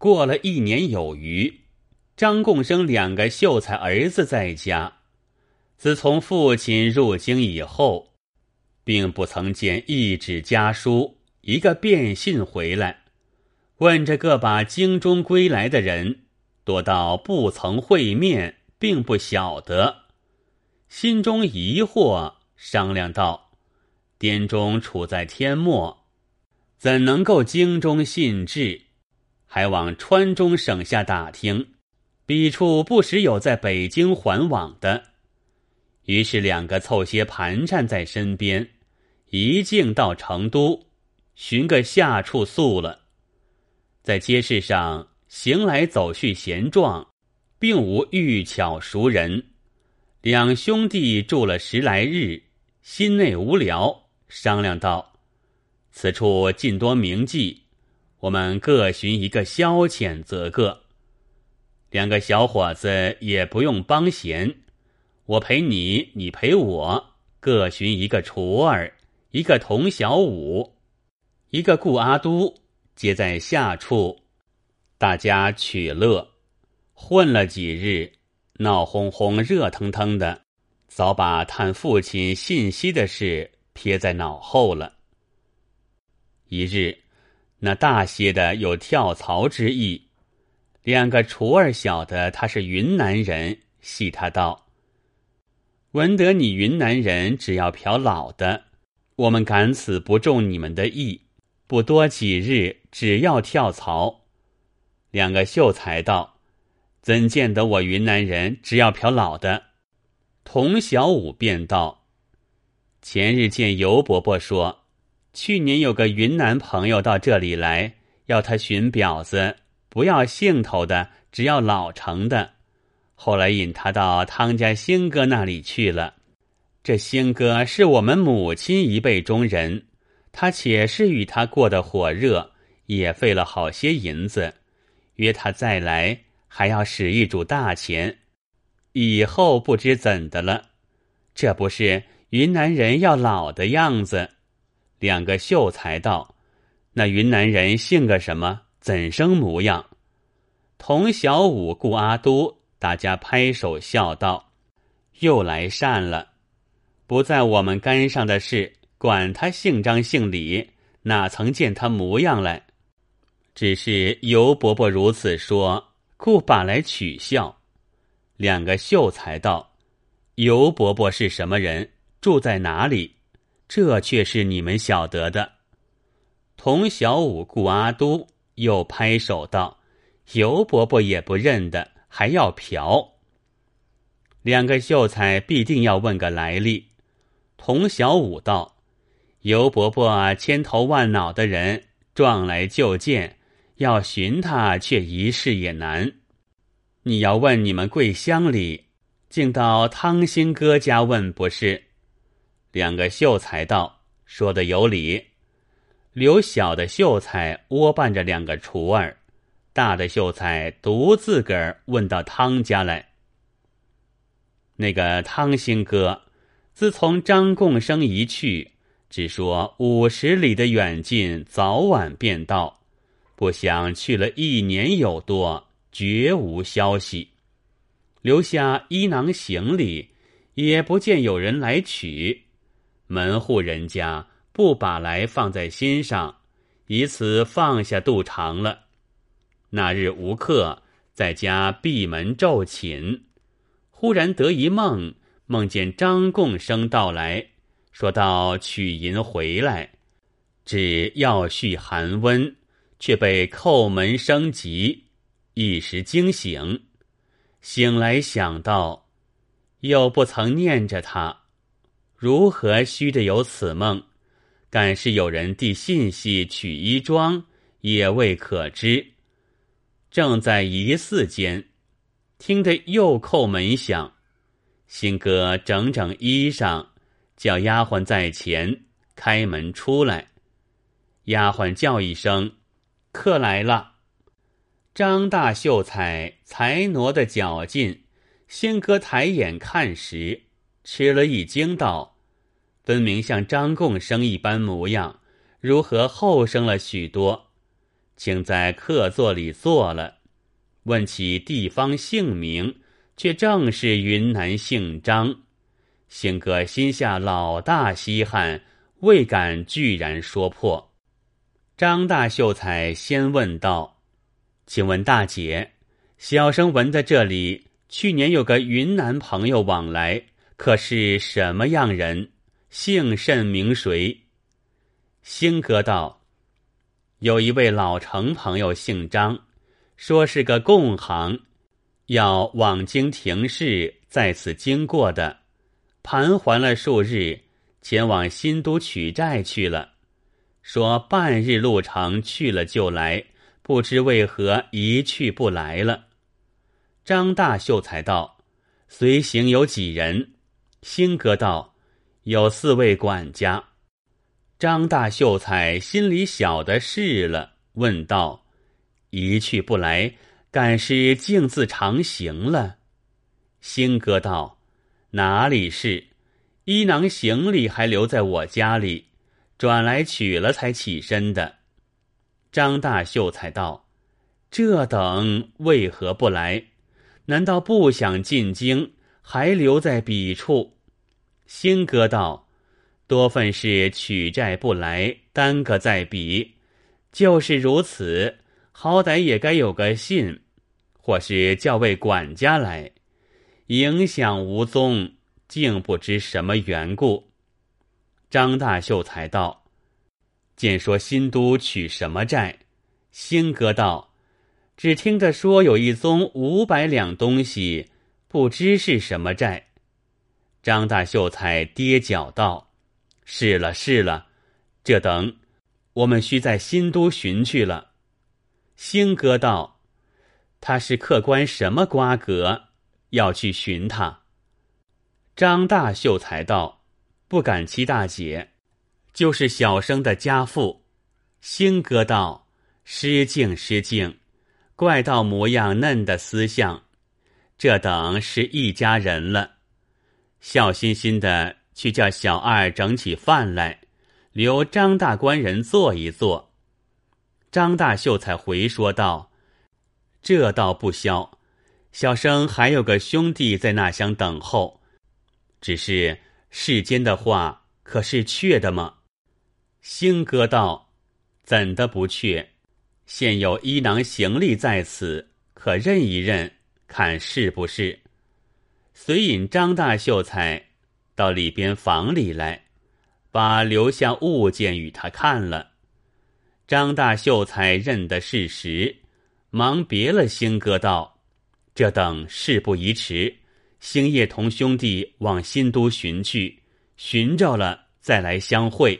过了一年有余，张贡生两个秀才儿子在家。自从父亲入京以后，并不曾见一纸家书、一个便信回来。问着个把京中归来的人，多到不曾会面，并不晓得，心中疑惑，商量道：“滇中处在天末，怎能够京中信至？还往川中省下打听，彼处不时有在北京还往的。”于是两个凑些盘缠在身边，一径到成都，寻个下处宿了。在街市上行来走去闲撞，并无遇巧熟人。两兄弟住了十来日，心内无聊，商量道：“此处尽多名妓，我们各寻一个消遣则个。两个小伙子也不用帮闲，我陪你，你陪我，各寻一个厨儿，一个童小五，一个顾阿都。”皆在下处，大家取乐，混了几日，闹哄哄、热腾腾的，早把探父亲信息的事撇在脑后了。一日，那大些的有跳槽之意，两个厨儿晓得他是云南人，戏他道：“闻得你云南人只要嫖老的，我们敢此不中你们的意。”不多几日，只要跳槽。两个秀才道：“怎见得我云南人只要嫖老的？”童小五便道：“前日见尤伯伯说，去年有个云南朋友到这里来，要他寻婊子，不要兴头的，只要老成的。后来引他到汤家兴哥那里去了。这兴哥是我们母亲一辈中人。”他且是与他过得火热，也费了好些银子，约他再来，还要使一主大钱，以后不知怎的了。这不是云南人要老的样子。两个秀才道：“那云南人姓个什么？怎生模样？”童小五、顾阿都，大家拍手笑道：“又来善了，不在我们干上的事。”管他姓张姓李，哪曾见他模样来？只是尤伯伯如此说，故把来取笑。两个秀才道：“尤伯伯是什么人？住在哪里？这却是你们晓得的。”童小五、顾阿都又拍手道：“尤伯伯也不认得，还要嫖。”两个秀才必定要问个来历。童小五道。尤伯伯千头万脑的人撞来就见，要寻他却一事也难。你要问你们桂乡里，竟到汤兴哥家问不是？两个秀才道：“说的有理。”留小的秀才窝伴着两个厨儿，大的秀才独自个儿问到汤家来。那个汤兴哥，自从张贡生一去。只说五十里的远近，早晚便到。不想去了一年有多，绝无消息。留下衣囊行李，也不见有人来取。门户人家不把来放在心上，以此放下肚肠了。那日无客，在家闭门昼寝，忽然得一梦，梦见张贡生到来。说到取银回来，只要续寒温，却被叩门升级，一时惊醒。醒来想到，又不曾念着他，如何须得有此梦？敢是有人递信息取衣装，也未可知。正在疑似间，听得又叩门响，新哥整整衣裳。叫丫鬟在前开门出来，丫鬟叫一声：“客来了。”张大秀才才挪的脚近，新哥抬眼看时，吃了一惊，道：“分明像张贡生一般模样，如何后生了许多？”请在客座里坐了。问起地方姓名，却正是云南姓张。性格心下老大稀罕，未敢居然说破。张大秀才先问道：“请问大姐，小生闻在这里，去年有个云南朋友往来，可是什么样人？姓甚名谁？”星哥道：“有一位老成朋友，姓张，说是个共行，要往京停市，在此经过的，盘桓了数日，前往新都取债去了。说半日路程去了就来，不知为何一去不来了。”张大秀才道：“随行有几人？”兴哥道：“有四位管家。”张大秀才心里晓得是了，问道：“一去不来，敢是径自长行了？”兴哥道：“哪里是？衣囊行李还留在我家里，转来取了才起身的。”张大秀才道：“这等为何不来？难道不想进京，还留在彼处？”兴哥道。多份是取债不来，耽搁在彼，就是如此，好歹也该有个信，或是叫位管家来，影响无踪，竟不知什么缘故。张大秀才道：“见说新都取什么债？”兴哥道：“只听得说有一宗五百两东西，不知是什么债。”张大秀才跌脚道。是了，是了，这等我们须在新都寻去了。星哥道：“他是客官什么瓜葛？要去寻他。”张大秀才道：“不敢欺大姐，就是小生的家父。”星哥道：“失敬失敬，怪道模样嫩的思相，这等是一家人了。”笑嘻嘻的。去叫小二整起饭来，留张大官人坐一坐。张大秀才回说道：“这倒不消，小生还有个兄弟在那厢等候。只是世间的话，可是确的吗？”星哥道：“怎的不确？现有衣囊行李在此，可认一认，看是不是？”随引张大秀才。到里边房里来，把留下物件与他看了。张大秀才认得是实，忙别了兴哥道：“这等事不宜迟，星夜同兄弟往新都寻去，寻着了再来相会。”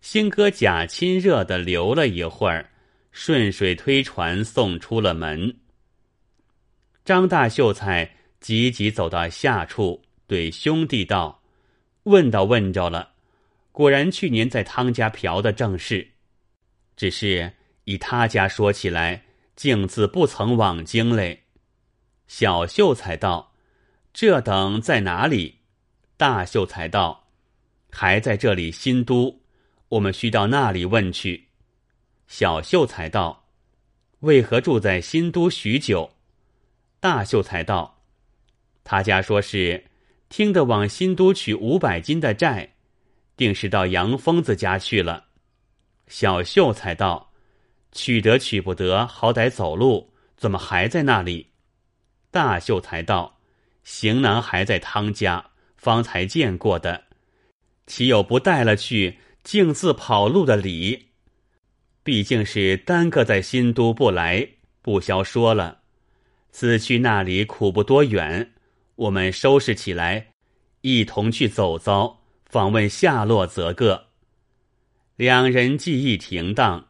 兴哥假亲热的留了一会儿，顺水推船送出了门。张大秀才急急走到下处。对兄弟道：“问到问着了，果然去年在汤家嫖的正是。只是以他家说起来，竟自不曾往京嘞。”小秀才道：“这等在哪里？”大秀才道：“还在这里新都，我们需到那里问去。”小秀才道：“为何住在新都许久？”大秀才道：“他家说是。”听得往新都取五百金的债，定是到杨疯子家去了。小秀才道：“取得取不得，好歹走路，怎么还在那里？”大秀才道：“行囊还在汤家，方才见过的，岂有不带了去，径自跑路的理？毕竟是耽搁在新都不来，不消说了。此去那里苦不多远。”我们收拾起来，一同去走遭，访问下落则个。两人计议停当，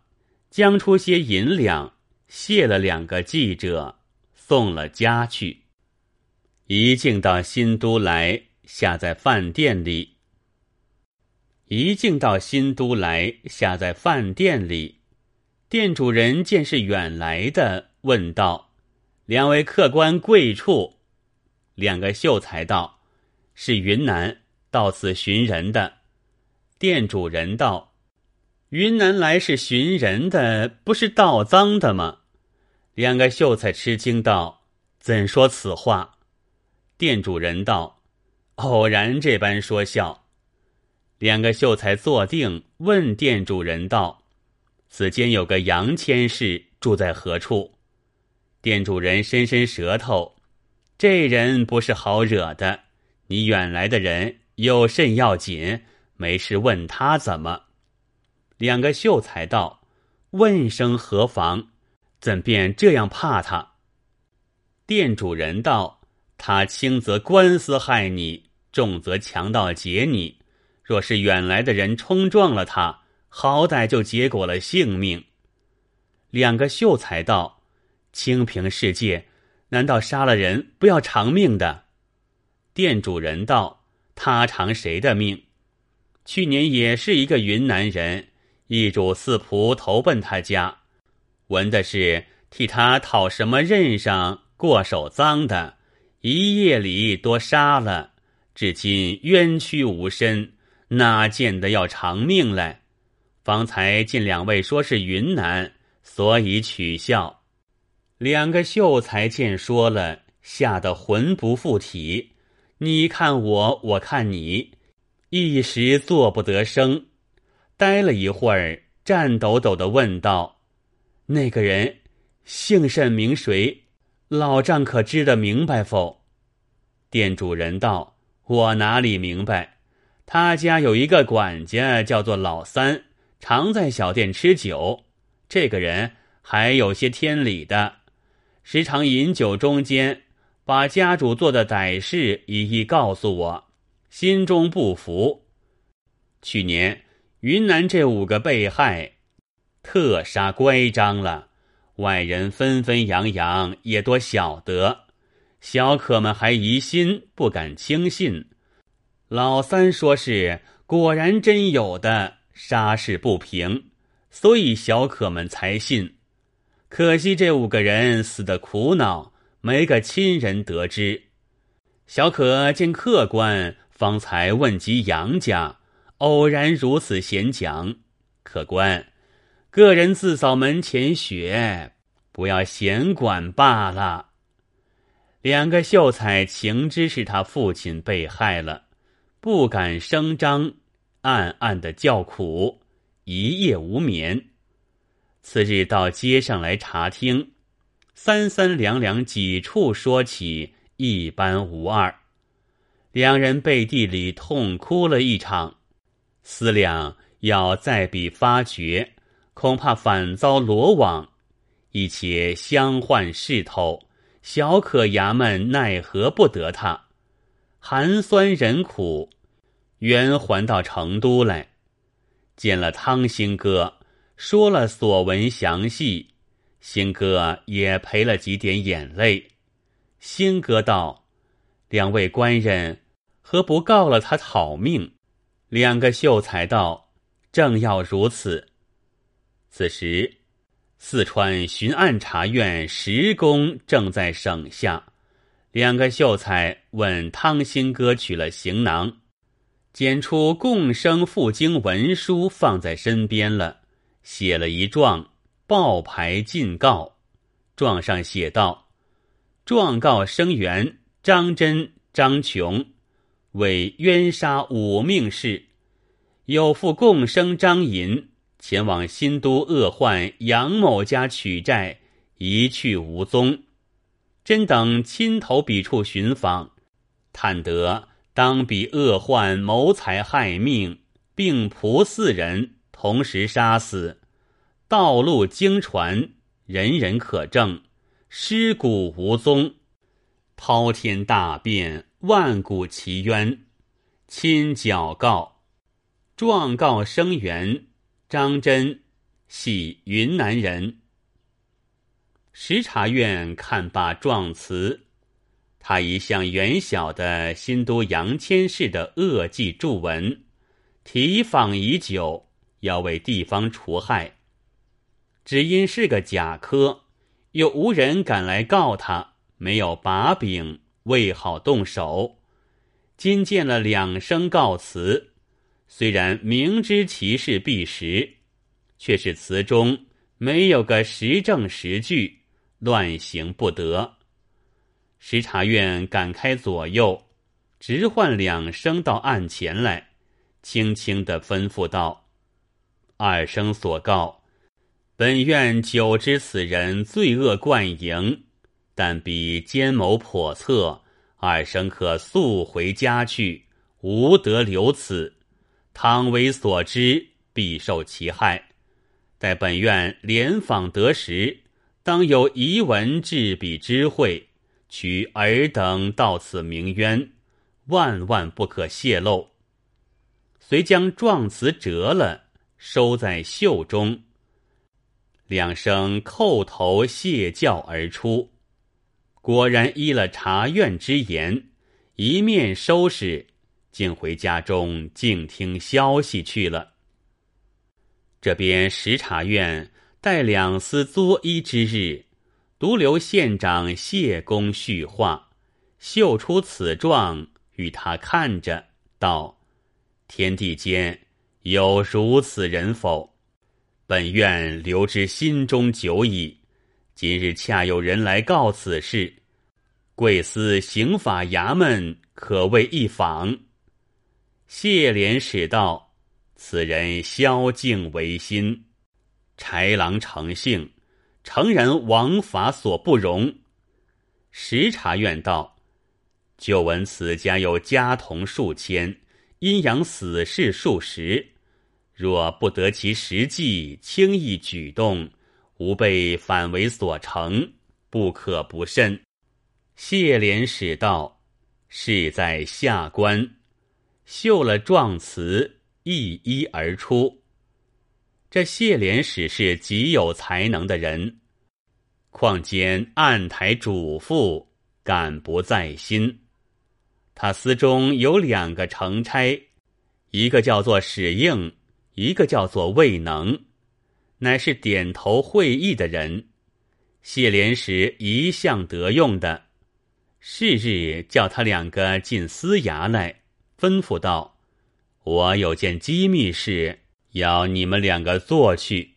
将出些银两，谢了两个记者，送了家去。一进到新都来，下在饭店里。一进到新都来，下在饭店里，店主人见是远来的，问道：“两位客官贵处？”两个秀才道：“是云南到此寻人的。”店主人道：“云南来是寻人的，不是盗赃的吗？两个秀才吃惊道：“怎说此话？”店主人道：“偶然这般说笑。”两个秀才坐定，问店主人道：“此间有个杨千氏，住在何处？”店主人伸伸舌头：“这人不是好惹的。你远来的人有甚要紧？没事问他怎么？”两个秀才道：“问声何妨？怎便这样怕他？”店主人道：“他轻则官司害你，重则强盗劫你。若是远来的人冲撞了他，好歹就结果了性命。”两个秀才道：“清平世界，难道杀了人不要偿命的？”店主人道：“他偿谁的命？去年也是一个云南人。”一主四仆投奔他家，闻的是替他讨什么任上过手脏的，一夜里多杀了，至今冤屈无身，哪见得要偿命来？方才见两位说是云南，所以取笑。两个秀才见说了，吓得魂不附体，你看我，我看你，一时做不得声。呆了一会儿，颤抖抖的问道：“那个人姓甚名谁？老丈可知得明白否？”店主人道：“我哪里明白？他家有一个管家，叫做老三，常在小店吃酒。这个人还有些天理的，时常饮酒中间，把家主做的歹事一一告诉我，心中不服。去年。”云南这五个被害，特杀乖张了，外人纷纷扬扬，也多晓得。小可们还疑心，不敢轻信。老三说是果然真有的，杀事不平，所以小可们才信。可惜这五个人死的苦恼，没个亲人得知。小可见客官，方才问及杨家。偶然如此闲讲，客官，个人自扫门前雪，不要闲管罢了。两个秀才情知是他父亲被害了，不敢声张，暗暗的叫苦，一夜无眠。次日到街上来查听，三三两两几处说起，一般无二。两人背地里痛哭了一场。思量要再比发觉，恐怕反遭罗网，一且相换势头，小可衙门奈何不得他？寒酸忍苦，原还到成都来，见了汤兴哥，说了所闻详细，兴哥也赔了几点眼泪。兴哥道：“两位官人，何不告了他讨命？”两个秀才道：“正要如此。”此时，四川巡按察院石公正在省下。两个秀才问汤兴哥取了行囊，捡出共生赴京文书放在身边了，写了一状报牌进告。状上写道：“状告生员张真、张琼。”为冤杀五命事，有父共生张银前往新都恶患杨某家取债，一去无踪。真等亲投彼处寻访，探得当比恶患谋财害命，并仆四人同时杀死，道路经传，人人可证，尸骨无踪，滔天大变。万古奇冤，亲矫告，状告生源张真，系云南人。时察院看罢状词，他一向远小的新都杨千氏的恶迹著文，提访已久，要为地方除害。只因是个假科，又无人敢来告他，没有把柄。未好动手，今见了两声告辞，虽然明知其事必实，却是词中没有个实证实据，乱行不得。时察院赶开左右，直唤两声到案前来，轻轻的吩咐道：“二生所告，本院久知此人罪恶贯盈，但彼奸谋叵测，二生可速回家去，无得留此。倘为所知，必受其害。待本院联访得时，当有遗文至彼知会。”取尔等到此鸣冤，万万不可泄露。遂将状词折了，收在袖中。两声叩头谢教而出，果然依了茶院之言，一面收拾，竟回家中静听消息去了。这边十茶院待两司作揖之日。独留县长谢公叙话，秀出此状与他看着，道：“天地间有如此人否？本院留之心中久矣。今日恰有人来告此事，贵司刑法衙门可谓一访。”谢廉使道：“此人宵静为心，豺狼成性。”诚然，王法所不容。时察院道：“就闻此家有家童数千，阴阳死士数十。若不得其实际，轻易举动，吾辈反为所成，不可不慎。”谢廉使道：“事在下官。”绣了状词，一一而出。这谢廉使是极有才能的人，况兼案台主妇，感不在心。他司中有两个成差，一个叫做史应，一个叫做魏能，乃是点头会意的人。谢廉使一向得用的，是日叫他两个进司衙来，吩咐道：“我有件机密事。”要你们两个做去。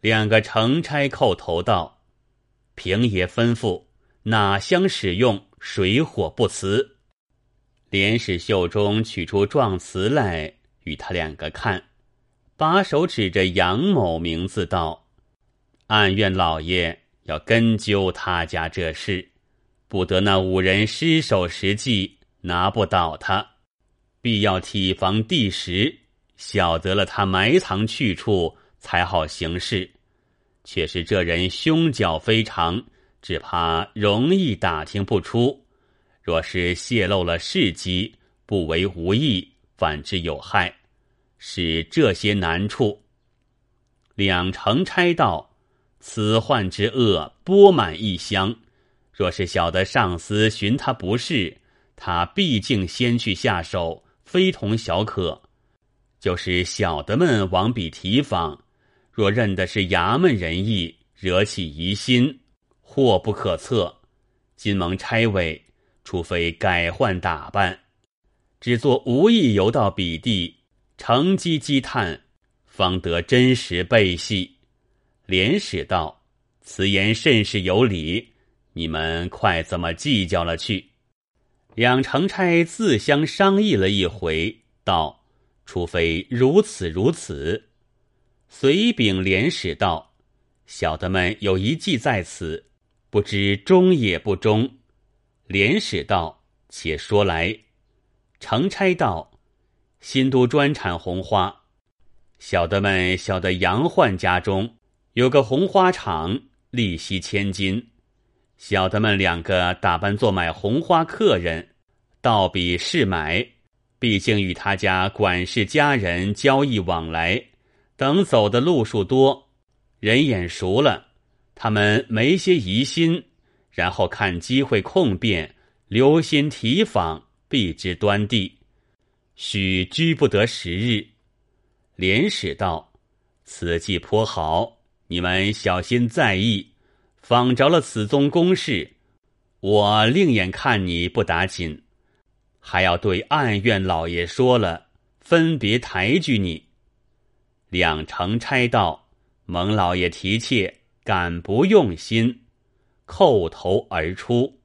两个承差叩头道：“平爷吩咐，哪相使用，水火不辞。”连使袖中取出状词来，与他两个看，把手指着杨某名字道：“暗怨老爷要根究他家这事，不得那五人失手时计拿不倒他，必要体防第十。”晓得了他埋藏去处，才好行事。却是这人胸脚非常，只怕容易打听不出。若是泄露了事机，不为无益，反之有害，是这些难处。两成差道，此患之恶，波满一乡。若是晓得上司寻他不是，他毕竟先去下手，非同小可。就是小的们往彼提访，若认的是衙门人意，惹起疑心，祸不可测。今蒙差委，除非改换打扮，只做无意游到彼地，乘机积探，方得真实背细。连使道：“此言甚是有理，你们快怎么计较了去？”两乘差自相商议了一回，道。除非如此如此，随禀连使道：“小的们有一计在此，不知忠也不忠。”连使道：“且说来。”承差道：“新都专产红花，小的们晓得杨焕家中有个红花厂，利息千金。小的们两个打扮做买红花客人，到彼试买。”毕竟与他家管事家人交易往来，等走的路数多，人眼熟了，他们没些疑心，然后看机会控辩，留心提防，必知端地。须拘不得十日。连使道：“此计颇好，你们小心在意，仿着了此宗公事，我另眼看你不打紧。”还要对暗院老爷说了，分别抬举你。两承差道：“蒙老爷提切，敢不用心？”叩头而出。